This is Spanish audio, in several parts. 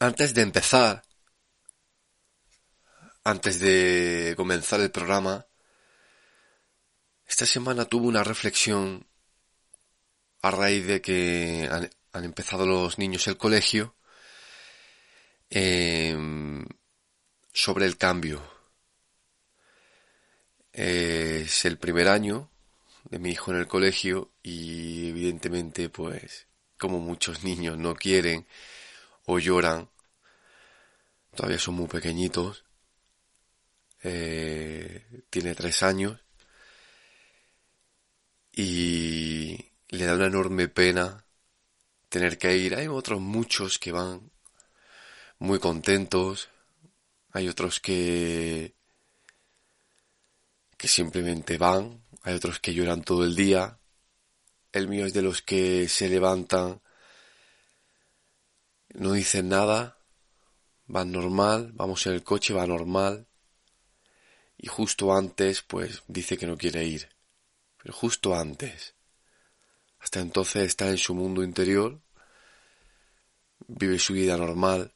Antes de empezar, antes de comenzar el programa, esta semana tuve una reflexión a raíz de que han, empezado los niños el colegio em, sobre el cambio. Es el primer año de mi hijo en el colegio y evidentemente pues como muchos niños no quieren o lloran, todavía son muy pequeñitos, eh, tiene tres años. Y le da una enorme pena tener que ir. Hay otros muchos que van muy contentos, hay otros que que simplemente van, hay otros que lloran todo el día. El mío es de los que se levantan, no dicen nada, van normal, vamos en el coche, va normal. Y justo antes, pues dice que no quiere ir. Pero justo antes. Hasta entonces está en su mundo interior, vive su vida normal,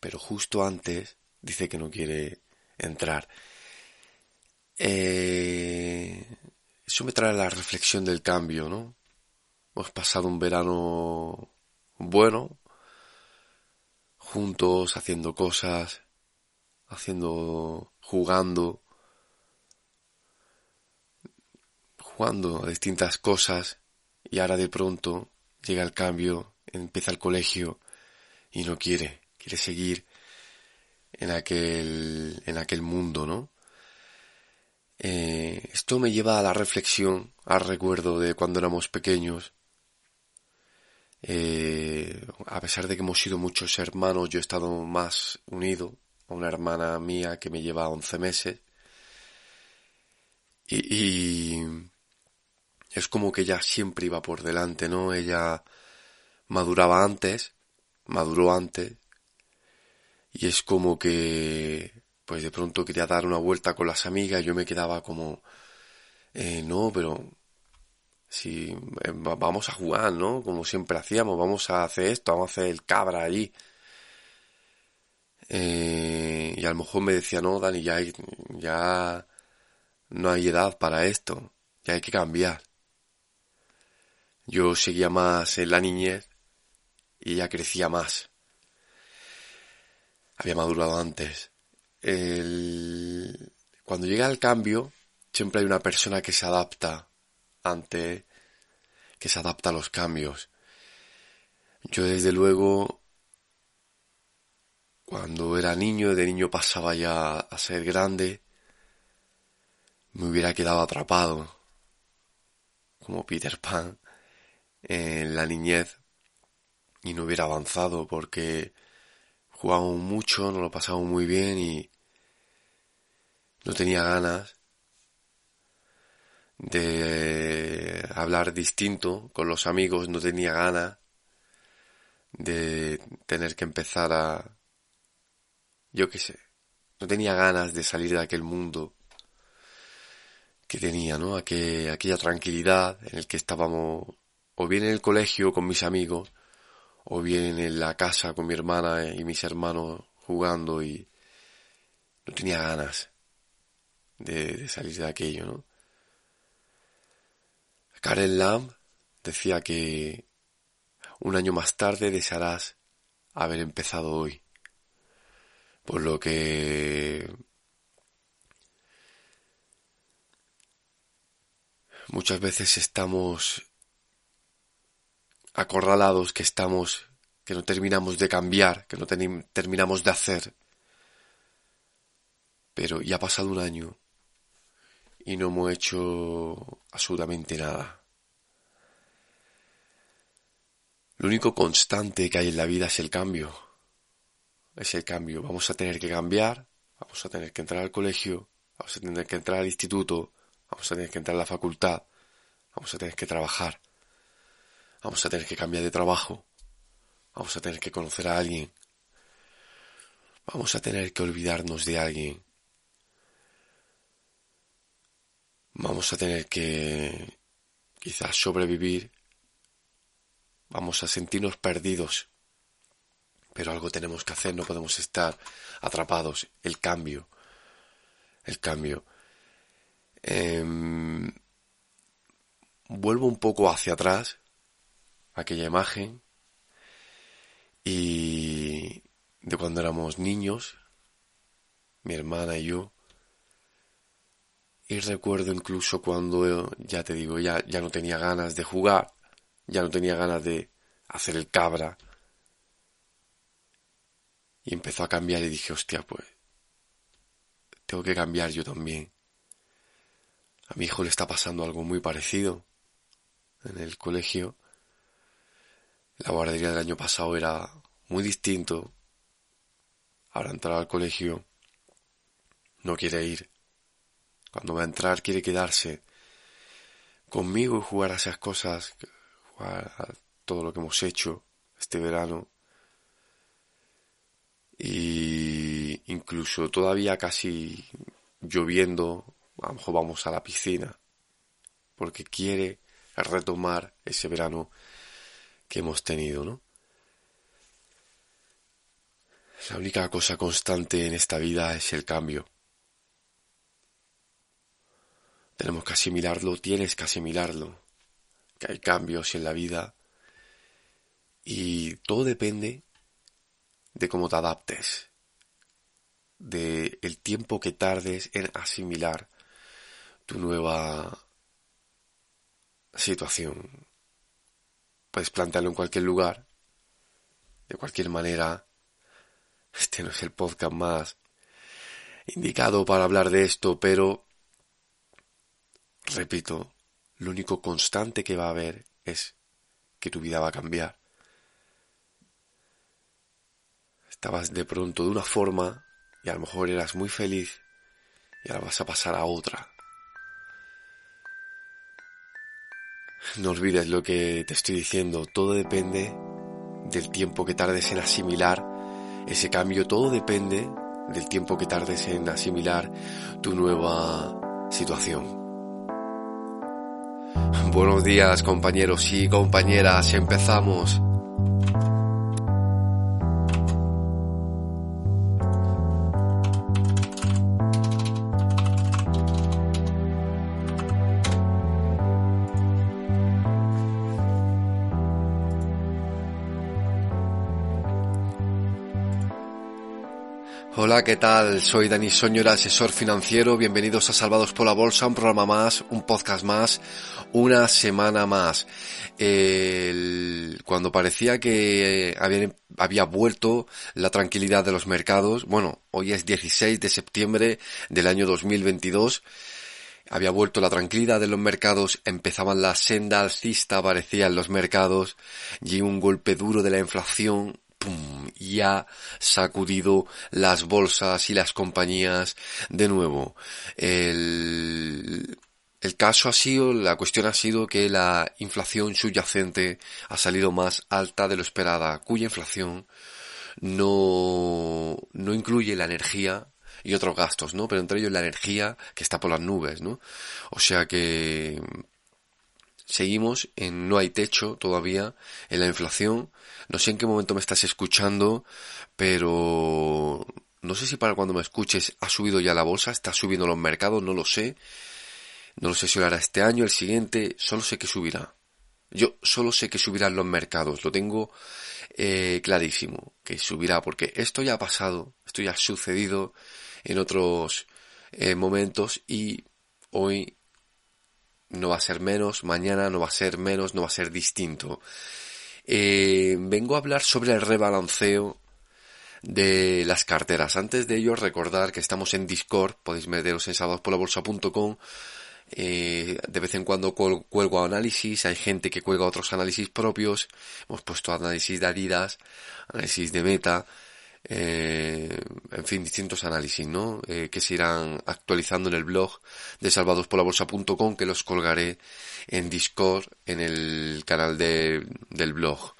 pero justo antes dice que no quiere entrar. Eh, eso me trae la reflexión del cambio, ¿no? Hemos pasado un verano bueno, juntos, haciendo cosas, haciendo, jugando, jugando a distintas cosas y ahora de pronto llega el cambio, empieza el colegio y no quiere, quiere seguir en aquel, en aquel mundo, ¿no? Eh, esto me lleva a la reflexión, al recuerdo de cuando éramos pequeños. Eh, a pesar de que hemos sido muchos hermanos, yo he estado más unido a una hermana mía que me lleva 11 meses. Y, y es como que ella siempre iba por delante, ¿no? Ella maduraba antes, maduró antes. Y es como que pues de pronto quería dar una vuelta con las amigas, yo me quedaba como, eh, no, pero si eh, vamos a jugar, ¿no? Como siempre hacíamos, vamos a hacer esto, vamos a hacer el cabra allí. Eh, y a lo mejor me decía, no, Dani, ya, ya no hay edad para esto, ya hay que cambiar. Yo seguía más en la niñez y ella crecía más. Había madurado antes cuando llega el cambio, siempre hay una persona que se adapta ante, que se adapta a los cambios. Yo desde luego, cuando era niño, de niño pasaba ya a ser grande, me hubiera quedado atrapado, como Peter Pan, en la niñez, y no hubiera avanzado porque jugábamos mucho, nos lo pasábamos muy bien y no tenía ganas de hablar distinto con los amigos, no tenía ganas de tener que empezar a, yo qué sé, no tenía ganas de salir de aquel mundo que tenía, ¿no? aquella tranquilidad en el que estábamos o bien en el colegio con mis amigos o bien en la casa con mi hermana y mis hermanos jugando y no tenía ganas de, salir de aquello, ¿no? Karen Lamb decía que un año más tarde desearás haber empezado hoy. Por lo que muchas veces estamos acorralados, que estamos, que no terminamos de cambiar, que no terminamos de hacer. Pero ya ha pasado un año y no hemos hecho absolutamente nada. Lo único constante que hay en la vida es el cambio. Es el cambio. Vamos a tener que cambiar, vamos a tener que entrar al colegio, vamos a tener que entrar al instituto, vamos a tener que entrar a la facultad, vamos a tener que trabajar, vamos a tener que cambiar de trabajo, vamos a tener que conocer a alguien, vamos a tener que olvidarnos de alguien, vamos a tener que quizás sobrevivir, vamos a sentirnos perdidos Pero algo tenemos que hacer, no podemos estar atrapados. El cambio. El cambio. Em, vuelvo un poco hacia atrás, aquella imagen, y de cuando éramos niños, mi hermana y yo, y recuerdo incluso cuando, ya te digo, ya, ya no tenía ganas de jugar, ya no tenía ganas de hacer el cabra, y empezó a cambiar y dije, hostia, pues, tengo que cambiar yo también. A mi hijo le está pasando algo muy parecido en el colegio. La guardería del año pasado era muy distinto. Ahora entrar al colegio no quiere ir. Cuando va a entrar quiere quedarse conmigo y jugar a esas cosas, a todo lo que hemos hecho este verano. Y incluso todavía casi lloviendo, a lo mejor vamos a la piscina, porque quiere retomar ese verano que hemos tenido, ¿no? La única cosa constante en esta vida es el cambio. Tenemos que asimilarlo, tienes que asimilarlo, que hay cambios en la vida y todo depende de cómo te adaptes, de el tiempo que tardes en asimilar tu nueva situación. Puedes plantearlo en cualquier lugar, de cualquier manera. Este no es el podcast más indicado para hablar de esto, pero repito, lo único constante que va a haber es que tu vida va a cambiar. Estabas de pronto de una forma y a lo mejor eras muy feliz y ahora vas a pasar a otra. No olvides lo que te estoy diciendo, todo depende del tiempo que tardes en asimilar ese cambio, todo depende del tiempo que tardes en asimilar tu nueva situación. Buenos días compañeros y compañeras, empezamos. Hola, ¿qué tal? Soy Dani Soñora, asesor financiero. Bienvenidos a Salvados por la Bolsa, un programa más, un podcast más, una semana más. cuando parecía que había, había vuelto la tranquilidad de los mercados, bueno, hoy es 16 de septiembre del año 2022, había vuelto la tranquilidad de los mercados, empezaban la senda alcista, aparecían los mercados, y un golpe duro de la inflación y ha sacudido las bolsas y las compañías de nuevo. El, el caso ha sido, la cuestión ha sido que la inflación subyacente ha salido más alta de lo esperada, cuya inflación no, no incluye la energía y otros gastos, ¿no? Pero entre ellos la energía que está por las nubes, ¿no? O sea que seguimos en no hay techo todavía en la inflación. No sé en qué momento me estás escuchando, pero no sé si para cuando me escuches ha subido ya la bolsa, está subiendo los mercados, no lo sé. No lo sé si lo hará este año, el siguiente, solo sé que subirá. Yo solo sé que subirán los mercados, lo tengo eh, clarísimo, que subirá, porque esto ya ha pasado, esto ya ha sucedido en otros eh, momentos y hoy no va a ser menos, mañana no va a ser menos, no va a ser distinto. Eh, vengo a hablar sobre el rebalanceo de las carteras. Antes de ello, recordar que estamos en Discord, podéis meteros en sábadospolabolsa.com. Eh, de vez en cuando cuelgo análisis, hay gente que cuelga otros análisis propios. Hemos puesto análisis de Adidas, análisis de Meta, eh, en fin, distintos análisis, ¿no? Eh, que se irán actualizando en el blog de salvadospolabolsa.com que los colgaré en Discord, en el canal de, del blog.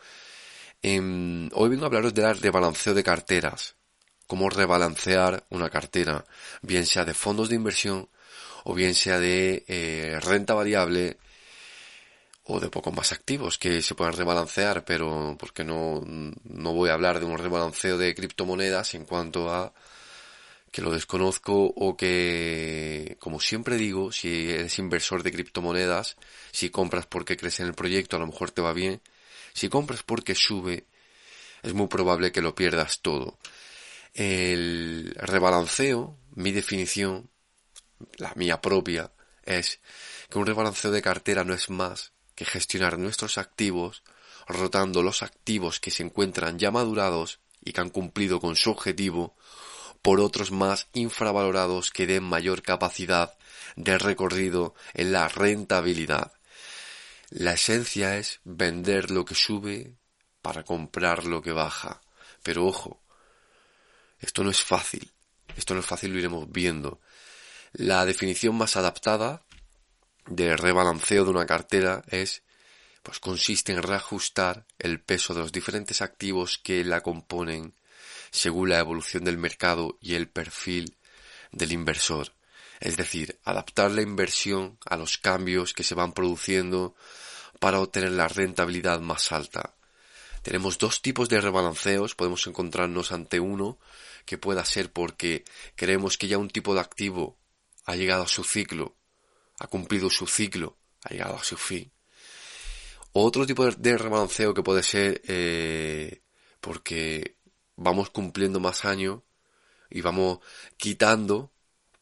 Em, hoy vengo a hablaros del rebalanceo de carteras. Cómo rebalancear una cartera, bien sea de fondos de inversión o bien sea de eh, renta variable o de pocos más activos que se puedan rebalancear, pero porque no, no voy a hablar de un rebalanceo de criptomonedas en cuanto a que lo desconozco o que, como siempre digo, si eres inversor de criptomonedas, si compras porque crees en el proyecto, a lo mejor te va bien. Si compras porque sube, es muy probable que lo pierdas todo. El rebalanceo, mi definición, la mía propia, es que un rebalanceo de cartera no es más que gestionar nuestros activos rotando los activos que se encuentran ya madurados y que han cumplido con su objetivo por otros más infravalorados que den mayor capacidad de recorrido en la rentabilidad. La esencia es vender lo que sube para comprar lo que baja. Pero ojo, esto no es fácil. Esto no es fácil, lo iremos viendo. La definición más adaptada de rebalanceo de una cartera es pues consiste en reajustar el peso de los diferentes activos que la componen según la evolución del mercado y el perfil del inversor. Es decir, adaptar la inversión a los cambios que se van produciendo para obtener la rentabilidad más alta. Tenemos dos tipos de rebalanceos, podemos encontrarnos ante uno que pueda ser porque creemos que ya un tipo de activo ha llegado a su ciclo ha cumplido su ciclo, ha llegado a su fin. Otro tipo de, rebalanceo que puede ser eh, porque vamos cumpliendo más años y vamos quitando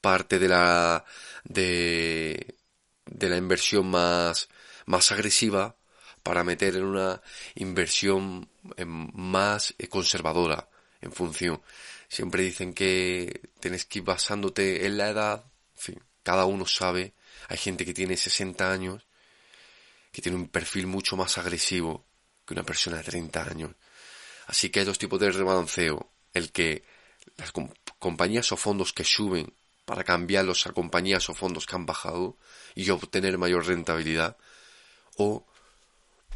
parte de la de, de la inversión más más agresiva para meter en una inversión más conservadora en función. Siempre dicen que tienes que ir basándote en la edad, cada uno sabe hay gente que tiene 60 años, que tiene un perfil mucho más agresivo que una persona de 30 años. Así que hay dos tipos de rebalanceo. El que las compañías o fondos que suben para cambiarlos a compañías o fondos que han bajado y obtener mayor rentabilidad. O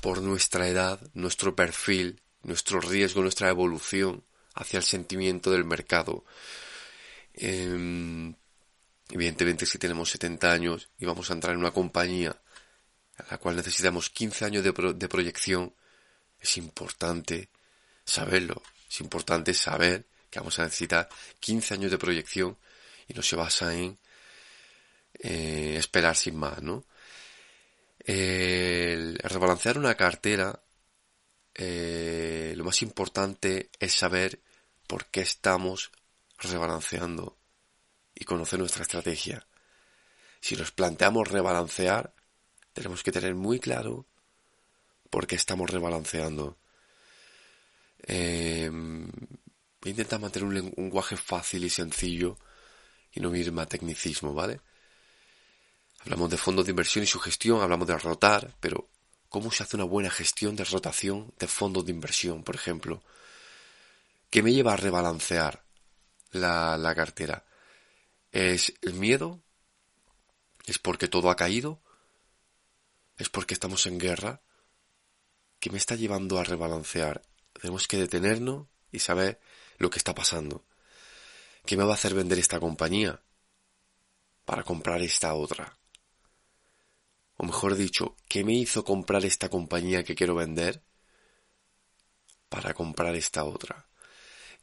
por nuestra edad, nuestro perfil, nuestro riesgo, nuestra evolución hacia el sentimiento del mercado. Em, Evidentemente, si tenemos 70 años y vamos a entrar en una compañía a la cual necesitamos 15 años de, proyección, es importante saberlo. Es importante saber que vamos a necesitar 15 años de proyección y no se basa en eh, esperar sin más, ¿no? El rebalancear una cartera, eh, lo más importante es saber por qué estamos rebalanceando y conocer nuestra estrategia. Si nos planteamos rebalancear, tenemos que tener muy claro por qué estamos rebalanceando. Eh, intenta mantener un lenguaje fácil y sencillo y no irme a tecnicismo, ¿vale? Hablamos de fondos de inversión y su gestión, hablamos de rotar, pero ¿cómo se hace una buena gestión de rotación de fondos de inversión, por ejemplo? ¿Qué me lleva a rebalancear la, la cartera? ¿Es el miedo? ¿Es porque todo ha caído? ¿Es porque estamos en guerra? ¿Qué me está llevando a rebalancear? Tenemos que detenernos y saber lo que está pasando. ¿Qué me va a hacer vender esta compañía? Para comprar esta otra. O mejor dicho, ¿qué me hizo comprar esta compañía que quiero vender? Para comprar esta otra.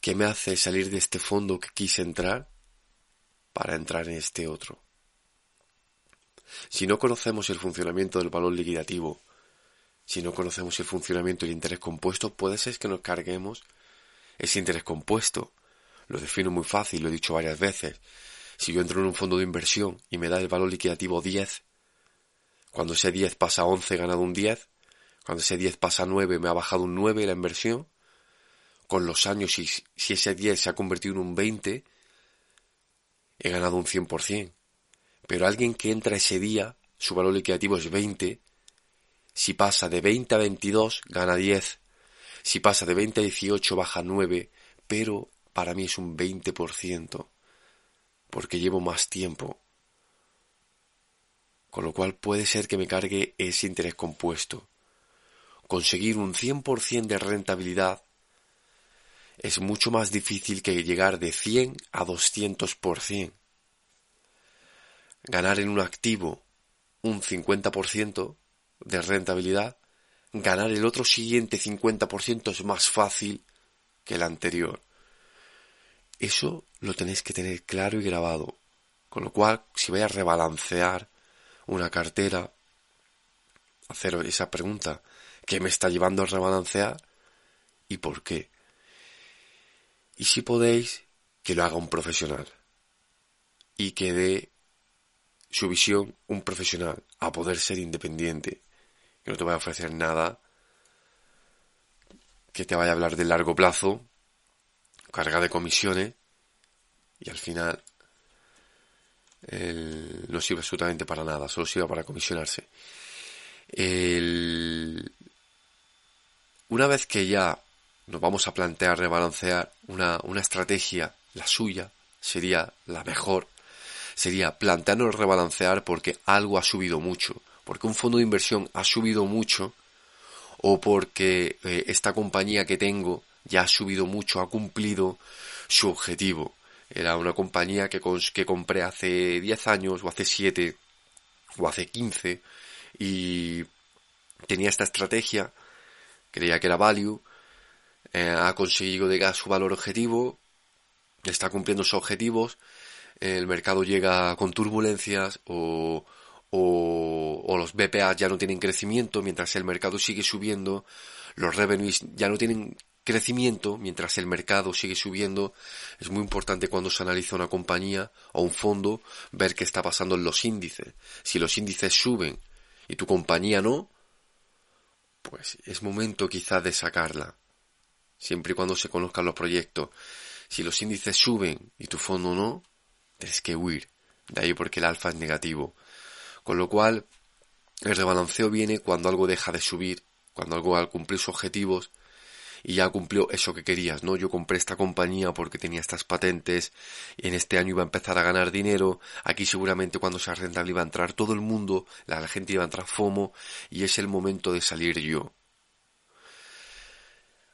¿Qué me hace salir de este fondo que quise entrar? Para entrar en este otro. Si no conocemos el funcionamiento del valor liquidativo, si no conocemos el funcionamiento del interés compuesto, puede ser que nos carguemos ese interés compuesto. Lo defino muy fácil, lo he dicho varias veces. Si yo entro en un fondo de inversión y me da el valor liquidativo 10, cuando ese 10 pasa a 11 he ganado un 10, cuando ese 10 pasa a 9 me ha bajado un 9 la inversión, con los años si, si ese 10 se ha convertido en un 20, he ganado un 100%. Pero alguien que entra ese día, su valor liquidativo es 20, si pasa de 20 a 22, gana 10. Si pasa de 20 a 18, baja 9, pero para mí es un 20%, porque llevo más tiempo. Con lo cual puede ser que me cargue ese interés compuesto. Conseguir un 100% de rentabilidad es mucho más difícil que llegar de 100 a 200%. Ganar en un activo un 50% de rentabilidad, ganar el otro siguiente 50% es más fácil que el anterior. Eso lo tenéis que tener claro y grabado. Con lo cual, si vais a rebalancear una cartera, hacer esa pregunta, ¿qué me está llevando a rebalancear? ¿Y por qué? Y si podéis, que lo haga un profesional. Y que dé su visión un profesional, a poder ser independiente. Que no te vaya a ofrecer nada que te vaya a hablar de largo plazo, carga de comisiones, y al final no sirve absolutamente para nada, solo sirve para comisionarse. una vez que ya nos vamos a plantear rebalancear una, una estrategia, la suya, sería la mejor, sería plantearnos rebalancear porque algo ha subido mucho, porque un fondo de inversión ha subido mucho o porque eh, esta compañía que tengo ya ha subido mucho, ha cumplido su objetivo. Era una compañía que, que compré hace 10 años o hace 7 o hace 15 y tenía esta estrategia, creía que era value, eh, ha conseguido llegar a su valor objetivo, está cumpliendo sus objetivos, el mercado llega con turbulencias o, o, los BPA ya no tienen crecimiento mientras el mercado sigue subiendo, los revenues ya no tienen crecimiento mientras el mercado sigue subiendo. Es muy importante cuando se analiza una compañía o un fondo ver qué está pasando en los índices. Si los índices suben y tu compañía no, pues es momento quizás de sacarla. Siempre y cuando se conozcan los proyectos. Si los índices suben y tu fondo no, tienes que huir. De ahí porque el alfa es negativo. Con lo cual, el rebalanceo viene cuando algo deja de subir, cuando algo al cumplir sus objetivos y ya cumplió eso que querías, ¿no? Yo compré esta compañía porque tenía estas patentes y en este año iba a empezar a ganar dinero, aquí seguramente cuando sea rentable iba a entrar todo el mundo, la gente iba a entrar FOMO y es el momento de salir yo.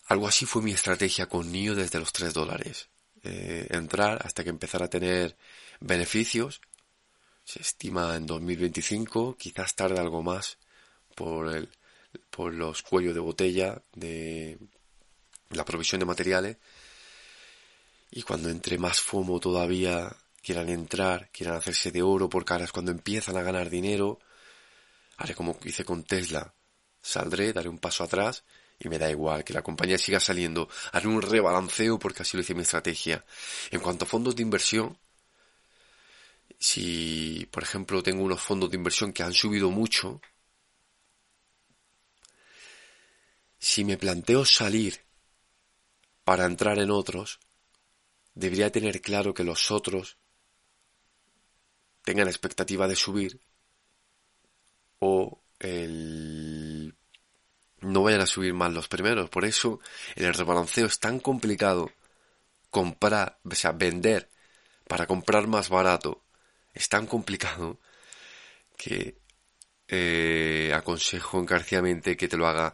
Algo así fue mi estrategia con NIO desde los 3 dólares. Eh, entrar hasta que empezara a tener beneficios se estima en 2025, quizás tarde algo más por, el, por los cuellos de botella de la provisión de materiales. Y cuando entre más FOMO todavía quieran entrar, quieran hacerse de oro por caras, cuando empiezan a ganar dinero, haré como hice con Tesla. Saldré, daré un paso atrás y me da igual que la compañía siga saliendo. Haré un rebalanceo porque así lo hice mi estrategia. En cuanto a fondos de inversión, si, por ejemplo, tengo unos fondos de inversión que han subido mucho, si me planteo salir para entrar en otros, debería tener claro que los otros tengan expectativa de subir o el no vayan a subir más los primeros. Por eso el rebalanceo es tan complicado comprar, o sea, vender para comprar más barato es tan complicado que eh, aconsejo encarecidamente que te lo haga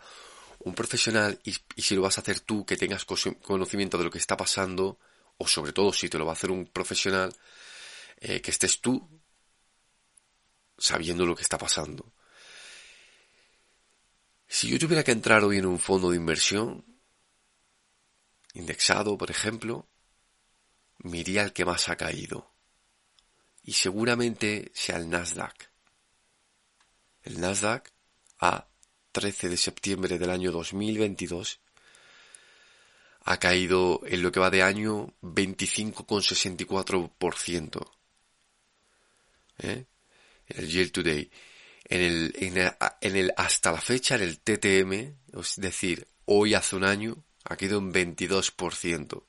un profesional y, si lo vas a hacer tú, que tengas conocimiento de lo que está pasando, o sobre todo si te lo va a hacer un profesional, eh, que estés tú sabiendo lo que está pasando. Si yo tuviera que entrar hoy en un fondo de inversión, indexado, por ejemplo, me iría al que más ha caído y seguramente sea el Nasdaq. El Nasdaq a 13 de septiembre del año 2022 ha caído en lo que va de año 25,64%. ¿Eh? El year today. En el, en, el, en el hasta la fecha, en el TTM, es decir, hoy hace un año, ha caído un 22%.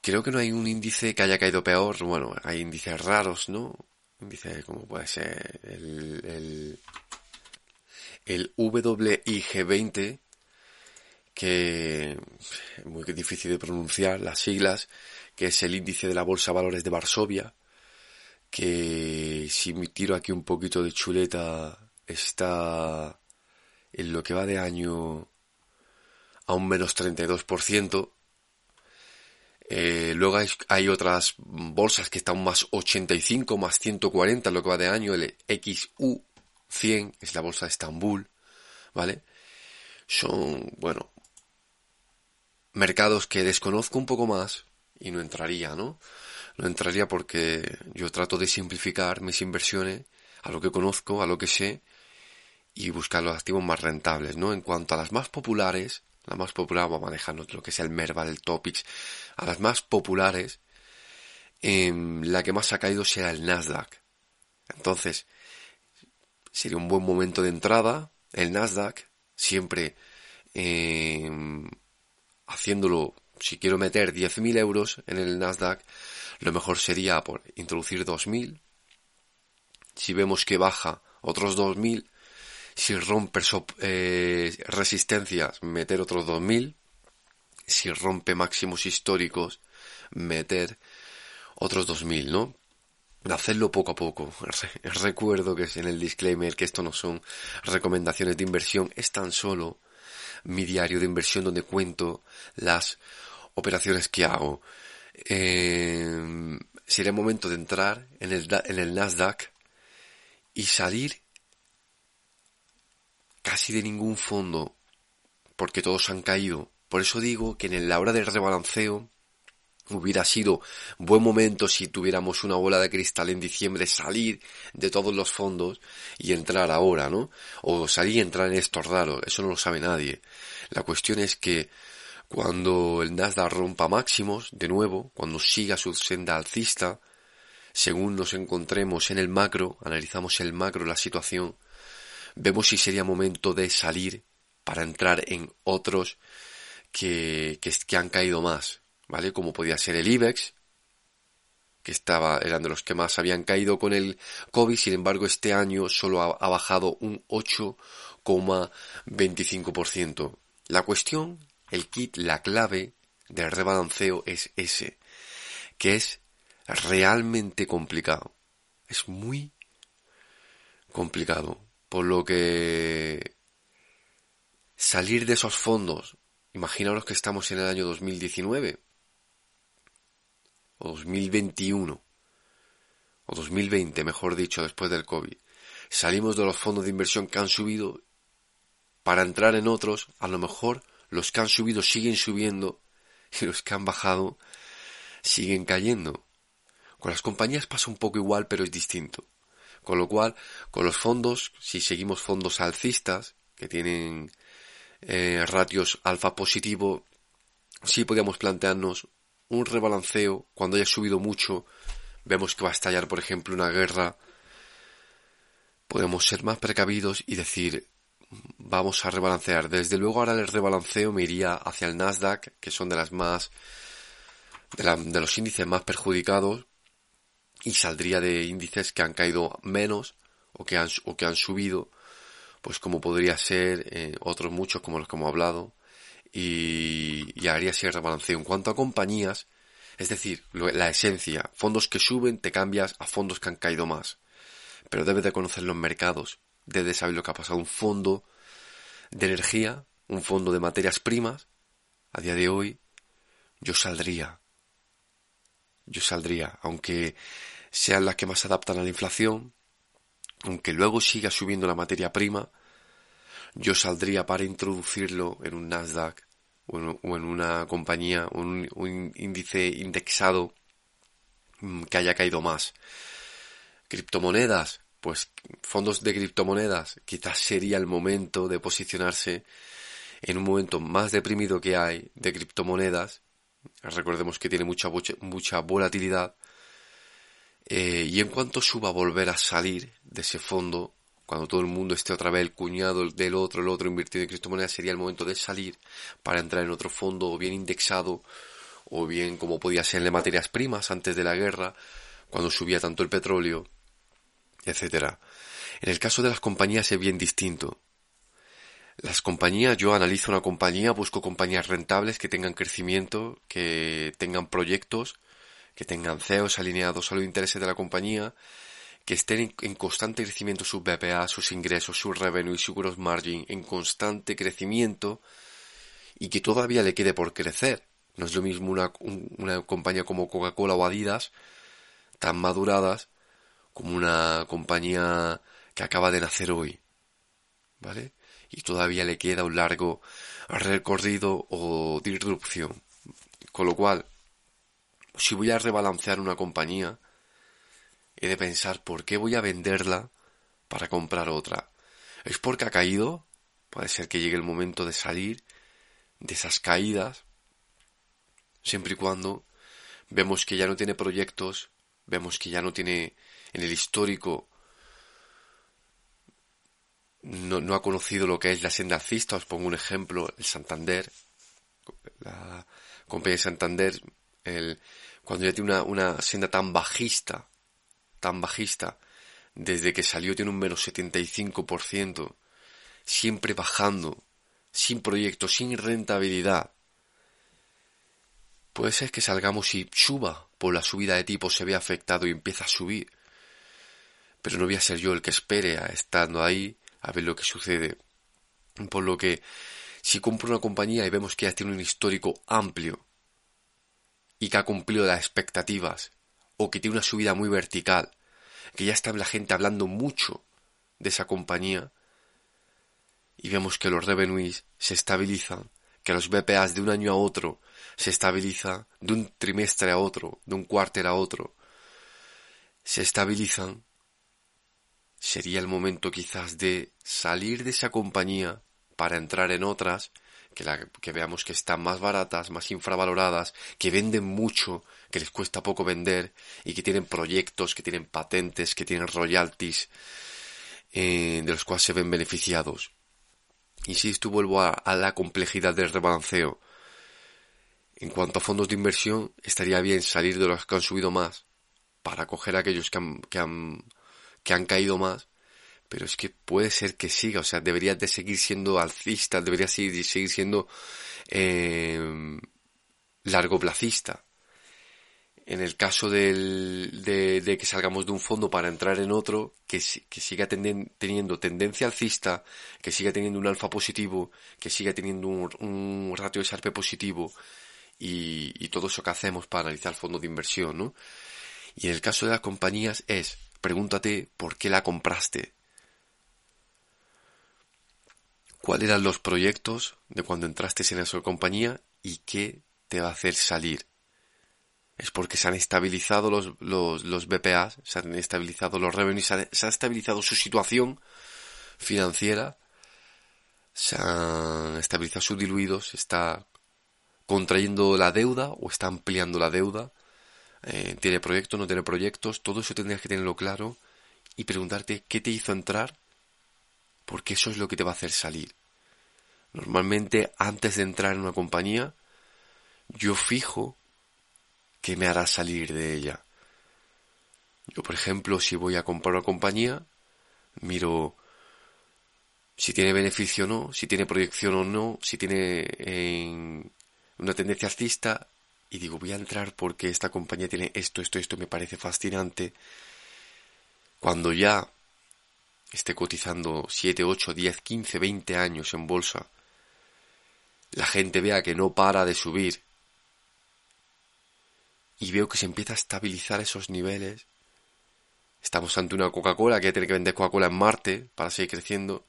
Creo que no hay un índice que haya caído peor. Bueno, hay índices raros, ¿no? Índice como puede ser el, el, el WIG20, que es muy difícil de pronunciar, las siglas, que es el índice de la Bolsa de Valores de Varsovia, que si me tiro aquí un poquito de chuleta, está en lo que va de año a un menos 32%, Eh, luego hay, otras bolsas que están más 85, más 140 lo que va de año. El XU100 es la bolsa de Estambul, ¿vale? Son, bueno, mercados que desconozco un poco más y no entraría, ¿no? No entraría porque yo trato de simplificar mis inversiones a lo que conozco, a lo que sé y buscar los activos más rentables, ¿no? En cuanto a las más populares, la más popular, vamos a manejarnos lo que es el Merval, el Topics, a las más populares, em, la que más ha caído sea el Nasdaq. Entonces, sería un buen momento de entrada, el Nasdaq, siempre em, haciéndolo, si quiero meter 10.000 euros en el Nasdaq, lo mejor sería por introducir 2.000. Si vemos que baja otros 2.000, si rompe eh, resistencias, meter otros 2000. Si rompe máximos históricos, meter otros 2000, ¿no? Hacerlo poco a poco. Recuerdo que es en el disclaimer que esto no son recomendaciones de inversión, es tan solo mi diario de inversión donde cuento las operaciones que hago. Eh, sería el momento de entrar en el, en el Nasdaq y salir casi de ningún fondo, porque todos han caído. Por eso digo que en la hora del rebalanceo hubiera sido buen momento si tuviéramos una bola de cristal en diciembre salir de todos los fondos y entrar ahora, ¿no? O salir y entrar en estos raros, eso no lo sabe nadie. La cuestión es que cuando el Nasdaq rompa máximos, de nuevo, cuando siga su senda alcista, según nos encontremos en el macro, analizamos el macro, la situación, vemos si sería momento de salir para entrar en otros que, que, han caído más, ¿vale? Como podía ser el IBEX, que estaba, eran de los que más habían caído con el COVID, sin embargo este año solo ha, ha bajado un 8,25%. La cuestión, el kit, la clave del rebalanceo es ese, que es realmente complicado. Es muy complicado. Por lo que salir de esos fondos, imaginaos que estamos en el año 2019 o 2021 o 2020, mejor dicho, después del COVID. Salimos de los fondos de inversión que han subido para entrar en otros, a lo mejor los que han subido siguen subiendo y los que han bajado siguen cayendo. Con las compañías pasa un poco igual, pero es distinto. Con lo cual, con los fondos, si seguimos fondos alcistas, que tienen eh, ratios alfa positivo, sí podríamos plantearnos un rebalanceo cuando haya subido mucho, vemos que va a estallar, por ejemplo, una guerra, podemos ser más precavidos y decir, vamos a rebalancear. Desde luego ahora el rebalanceo me iría hacia el Nasdaq, que son de las más, de los índices más perjudicados, y saldría de índices que han caído menos o que han, o que han subido, pues como podría ser eh, otros muchos como los que hemos hablado, y, haría ese rebalanceo. En cuanto a compañías, es decir, la esencia, fondos que suben te cambias a fondos que han caído más. Pero debes de conocer los mercados, debes de saber lo que ha pasado. Un fondo de energía, un fondo de materias primas, a día de hoy, yo saldría. Yo saldría, aunque sean las que más adaptan a la inflación, aunque luego siga subiendo la materia prima, yo saldría para introducirlo en un Nasdaq o en, una compañía, un, un índice indexado mm, que haya caído más. Criptomonedas, pues fondos de criptomonedas, quizás sería el momento de posicionarse en un momento más deprimido que hay de criptomonedas. Recordemos que tiene mucha, mucha volatilidad eh, y en cuanto suba volver a salir de ese fondo, cuando todo el mundo esté otra vez el cuñado del otro, el otro invertido en criptomonedas, sería el momento de salir para entrar en otro fondo o bien indexado o bien como podía ser en de materias primas antes de la guerra, cuando subía tanto el petróleo, etcétera. En el caso de las compañías es bien distinto. Las compañías, yo analizo una compañía, busco compañías rentables que tengan crecimiento, que tengan proyectos, que tengan CEOs alineados a los intereses de la compañía, que estén en, constante crecimiento sus BPA, sus ingresos, su revenue y su gross margin en constante crecimiento y que todavía le quede por crecer, No es lo mismo una, una compañía como Coca-Cola o Adidas, tan maduradas, como una compañía que acaba de nacer hoy. ¿Vale? Y todavía le queda un largo recorrido o disrupción. Con lo cual, si voy a rebalancear una compañía, he de pensar por qué voy a venderla para comprar otra. ¿Es porque ha caído? Puede ser que llegue el momento de salir de esas caídas, siempre y cuando vemos que ya no tiene proyectos, vemos que ya no tiene en el histórico, no, ha conocido lo que es la senda alcista. Os pongo un ejemplo, el Santander, la compañía de Santander, el, cuando ya tiene una, una senda tan bajista, tan bajista, desde que salió tiene un menos 75%, siempre bajando, sin proyecto, sin rentabilidad. Puede ser que salgamos y suba por la subida de tipo, se ve afectado y empieza a subir. Pero no voy a ser yo el que espere a estando ahí a ver lo que sucede. Por lo que, si compro una compañía y vemos que ya tiene un histórico amplio y que ha cumplido las expectativas, o que tiene una subida muy vertical, que ya está la gente hablando mucho de esa compañía, y vemos que los revenues se estabilizan, que los BPAs de un año a otro se estabilizan, de un trimestre a otro, de un cuarter a otro, se estabilizan, sería el momento quizás de salir de esa compañía para entrar en otras que, la, que veamos que están más baratas, más infravaloradas, que venden mucho, que les cuesta poco vender y que tienen proyectos, que tienen patentes, que tienen royalties, eh, de los cuales se ven beneficiados. Insisto, vuelvo a, la complejidad del rebalanceo. En cuanto a fondos de inversión, estaría bien salir de los que han subido más para coger a aquellos que han, que han, que han caído más, pero es que puede ser que siga, o sea, debería de seguir siendo alcista, debería seguir, siendo eh, largoplacista. En el caso del, de, que salgamos de un fondo para entrar en otro, que, siga teniendo tendencia alcista, que siga teniendo un alfa positivo, que siga teniendo un, ratio de SARP positivo y, y, todo eso que hacemos para analizar fondos de inversión, ¿no? Y en el caso de las compañías es, pregúntate por qué la compraste. ¿Cuáles eran los proyectos de cuando entraste en esa compañía y qué te va a hacer salir? es porque se han estabilizado los, los, los se han estabilizado los revenues, se ha, estabilizado su situación financiera, se han estabilizado sus diluidos, está contrayendo la deuda o está ampliando la deuda, eh, tiene proyectos, no tiene proyectos, todo eso tendrías que tenerlo claro y preguntarte qué te hizo entrar, porque eso es lo que te va a hacer salir. Normalmente antes de entrar en una compañía, yo fijo ¿Qué me hará salir de ella. Yo, por ejemplo, si voy a comprar una compañía, miro si tiene beneficio o no, si tiene proyección o no, si tiene una tendencia alcista y digo, voy a entrar porque esta compañía tiene esto, esto, esto, me parece fascinante. Cuando ya esté cotizando 7, 8, 10, 15, 20 años en bolsa, la gente vea que no para de subir y veo que se empieza a estabilizar esos niveles. Estamos ante una Coca-Cola que tiene que vender Coca-Cola en Marte para seguir creciendo.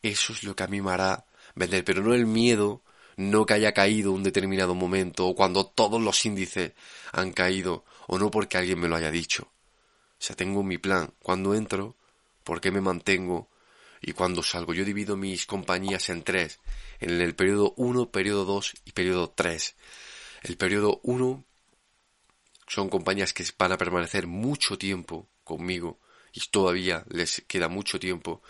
Eso es lo que a mí me hará vender, pero no el miedo, no que haya caído un determinado momento o cuando todos los índices han caído o no porque alguien me lo haya dicho. O sea, tengo mi plan. Cuando entro, por qué me mantengo y cuando salgo. Yo divido mis compañías en tres. En el periodo 1, periodo 2 y periodo 3. El periodo 1 son compañías que van a permanecer mucho tiempo conmigo y todavía les queda mucho tiempo.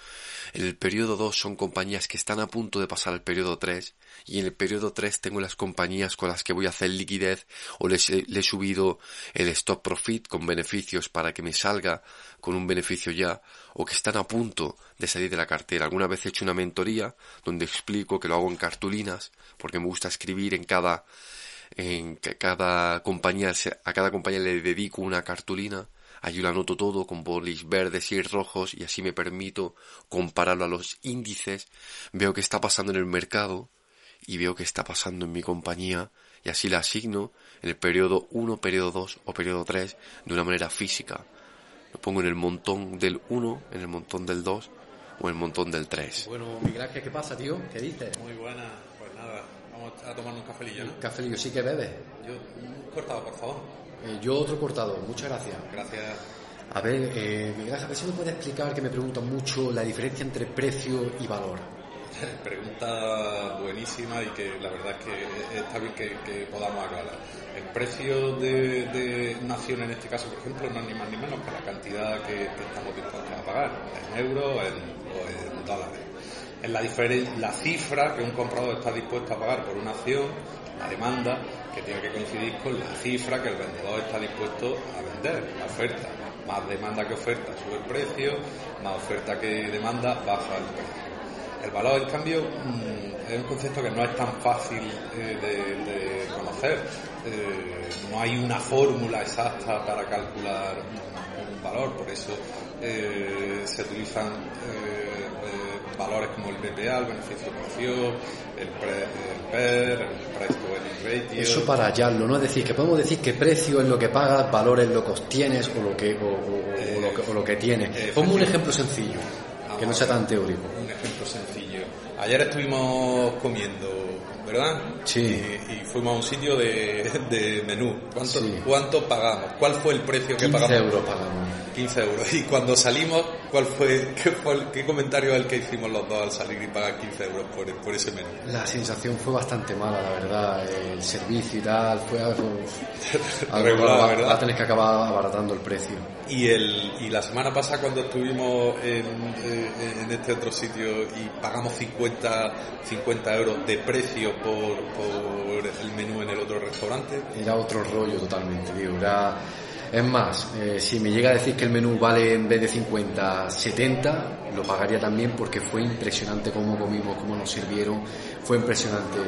En el periodo 2 son compañías que están a punto de pasar al periodo 3 y en el periodo 3 tengo las compañías con las que voy a hacer liquidez o les, he subido el stop profit con beneficios para que me salga con un beneficio ya o que están a punto de salir de la cartera. Alguna vez he hecho una mentoría donde explico que lo hago en cartulinas porque me gusta escribir en cada en cada compañía, a cada compañía le dedico una cartulina, allí lo anoto todo con bolis verdes y rojos y así me permito compararlo a los índices, veo qué está pasando en el mercado y veo qué está pasando en mi compañía y así la asigno en el periodo 1, periodo 2 o periodo 3 de una manera física. Lo pongo en el montón del 1, en el montón del 2 o en el montón del 3. Bueno, Miguel Ángel, ¿qué pasa, tío? ¿Qué dices? Muy buena, pues nada, vamos a tomar un cafelillo, ¿no? Cafelillo, sí que bebes. Yo, un cortado, por favor. Eh, yo otro cortado, muchas gracias. Gracias. A ver, eh, Miguel Ángel, a ver si me puedes explicar, que me preguntan mucho, la diferencia entre precio y valor. Pregunta buenísima y que la verdad es que está bien que, que podamos aclarar. El precio de, de una acción en este caso, por ejemplo, no es ni más ni menos que la cantidad que, que estamos dispuestos a pagar, en euros en, o en dólares. Es la, la cifra que un comprador está dispuesto a pagar por una acción, la demanda, que tiene que coincidir con la cifra que el vendedor está dispuesto a vender, la oferta. Más demanda que oferta sube el precio, más oferta que demanda baja el precio. El valor, en cambio, mm, es un concepto que no es tan fácil eh, de, conocer. Eh, no hay una fórmula exacta para calcular un, valor, por eso eh, se utilizan valores como el BPA, el beneficio acción, el, pre- el PER, el to Earning Ratio. Eso para hallarlo, ¿no? Es decir, que podemos decir que precio es lo que pagas, valor es lo que obtienes o lo que, o, o- o lo, que, o lo que tienes. Eh, Ponme un ejemplo sencillo, que no sea tan teórico. Un ejemplo sencillo. Ayer estuvimos comiendo, ¿verdad? Sí. Y, y fuimos a un sitio de, de menú. ¿Cuánto, Sí. ¿Cuánto pagamos? ¿Cuál fue el precio que 15 pagamos? euros pagamos. 15 euros. Y cuando salimos, ¿cuál fue, qué, fue el- qué comentario es el que hicimos los dos al salir y pagar 15 euros por, por ese menú? La sensación fue bastante mala, la verdad. El servicio y tal fue algo. algo Regular, va, ¿verdad? va a tener que acabar abaratando el precio. Y, el, y la semana pasada cuando estuvimos en, eh, en este otro sitio y pagamos 50, 50 euros de precio por, por el menú en el otro restaurante, Era otro rollo totalmente, digo. Era... Es más, eh, si me llega a decir que el menú vale en vez de 50, 70, lo pagaría también porque fue impresionante cómo comimos, cómo nos sirvieron. Fue impresionante.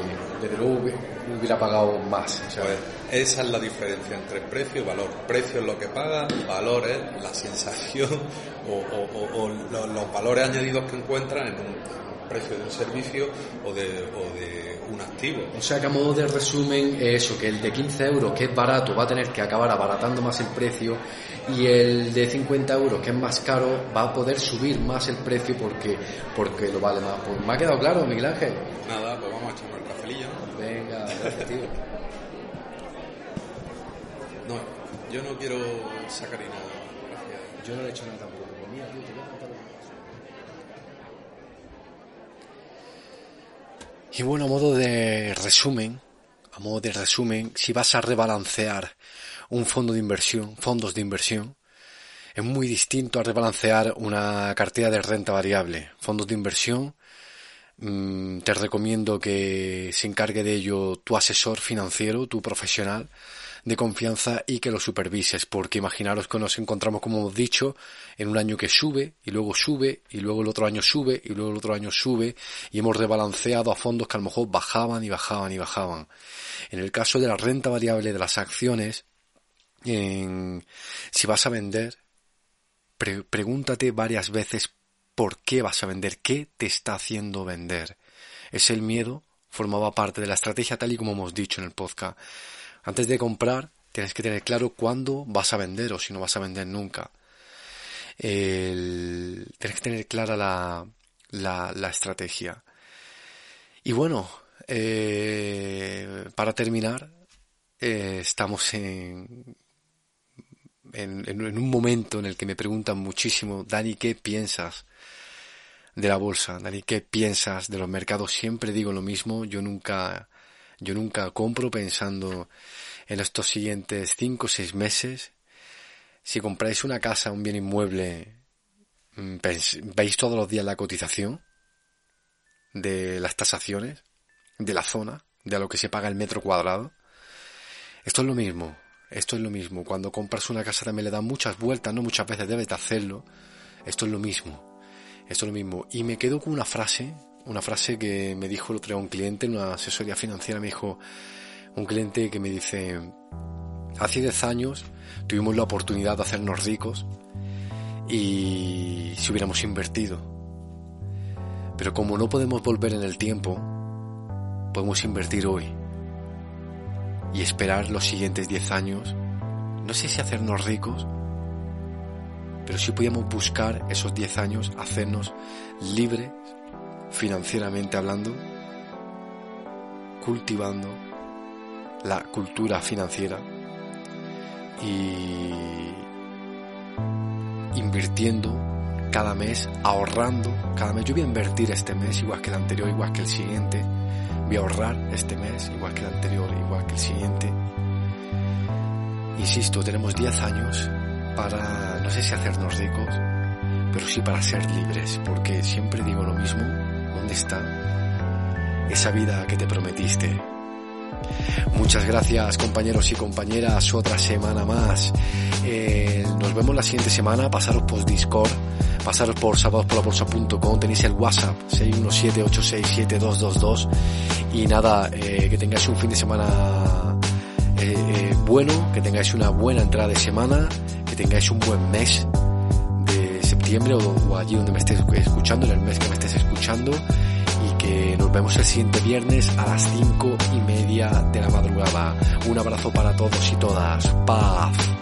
Desde luego hubi- hubiera pagado más. pues esa es la diferencia entre precio y valor. Precio es lo que paga, valor es la sensación o, o- o- o lo- los valores añadidos que encuentran en un precio de un servicio o de, o de un activo. O sea que a modo de resumen es eso, que el de 15 euros que es barato va a tener que acabar abaratando más el precio y el de 50 euros que es más caro va a poder subir más el precio porque, porque lo vale más. Pues me ha quedado claro, Miguel Ángel. Nada, pues vamos a echarnos el cafelillo. ¿no? Venga, gracias, tío. No, yo no quiero sacarina. Gracias. Yo no le he hecho nada tampoco. Pues mira, tío, te voy a contar una cosa. Y bueno, a modo de resumen, a modo de resumen, si vas a rebalancear un fondo de inversión, fondos de inversión, es muy distinto a rebalancear una cartera de renta variable. Fondos de inversión, te recomiendo que se encargue de ello tu asesor financiero, tu profesional de confianza y que lo supervises, porque imaginaros que nos encontramos, como hemos dicho, en un año que sube y luego sube y luego el otro año sube y luego el otro año sube y hemos rebalanceado a fondos que a lo mejor bajaban y bajaban y bajaban. En el caso de la renta variable de las acciones, en- si vas a vender, pre- pregúntate varias veces por qué vas a vender, qué te está haciendo vender. Es el miedo, formaba parte de la estrategia tal y como hemos dicho en el podcast. Antes de comprar, tienes que tener claro cuándo vas a vender o si no vas a vender nunca. Tienes que tener clara la, la, la estrategia. Y bueno, eh, para terminar, eh, estamos en, en, en- un momento en el que me preguntan muchísimo, Dani, ¿qué piensas de la bolsa? Dani, ¿qué piensas de los mercados? Siempre digo lo mismo, yo nunca, yo nunca compro pensando en estos siguientes cinco o seis meses. Si compráis una casa, un bien inmueble, mm, veis todos los días la cotización de las tasaciones, de la zona, de lo que se paga el metro cuadrado. Esto es lo mismo, esto es lo mismo. Cuando compras una casa también le dan muchas vueltas, no muchas veces debes de hacerlo. Esto es lo mismo, esto es lo mismo. Y me quedo con una frase, una frase que me dijo el otro día un cliente en una asesoría financiera, me dijo un cliente que me dice, hace 10 años tuvimos la oportunidad de hacernos ricos y si hubiéramos invertido. Pero como no podemos volver en el tiempo, podemos invertir hoy y esperar los siguientes 10 años, no sé si hacernos ricos, pero sí podíamos buscar esos 10 años hacernos libres financieramente hablando, cultivando la cultura financiera y invirtiendo cada mes, ahorrando cada mes. Yo voy a invertir este mes igual que el anterior, igual que el siguiente. Voy a ahorrar este mes igual que el anterior, igual que el siguiente. Insisto, tenemos 10 años para, no sé si hacernos ricos, pero sí para ser libres, porque siempre digo lo mismo, ¿dónde está esa vida que te prometiste? Muchas gracias compañeros y compañeras, otra semana más. Eh, nos vemos la siguiente semana, pasaros por Discord, pasaros por sábadospolabolsa.com, tenéis el WhatsApp 617-867-222 y nada, eh, que tengáis un fin de semana eh, bueno, que tengáis una buena entrada de semana, que tengáis un buen mes de septiembre o, allí donde me estés escuchando, en el mes que me estés escuchando nos vemos el siguiente viernes a las cinco y media de la madrugada. Un abrazo para todos y todas. Paz.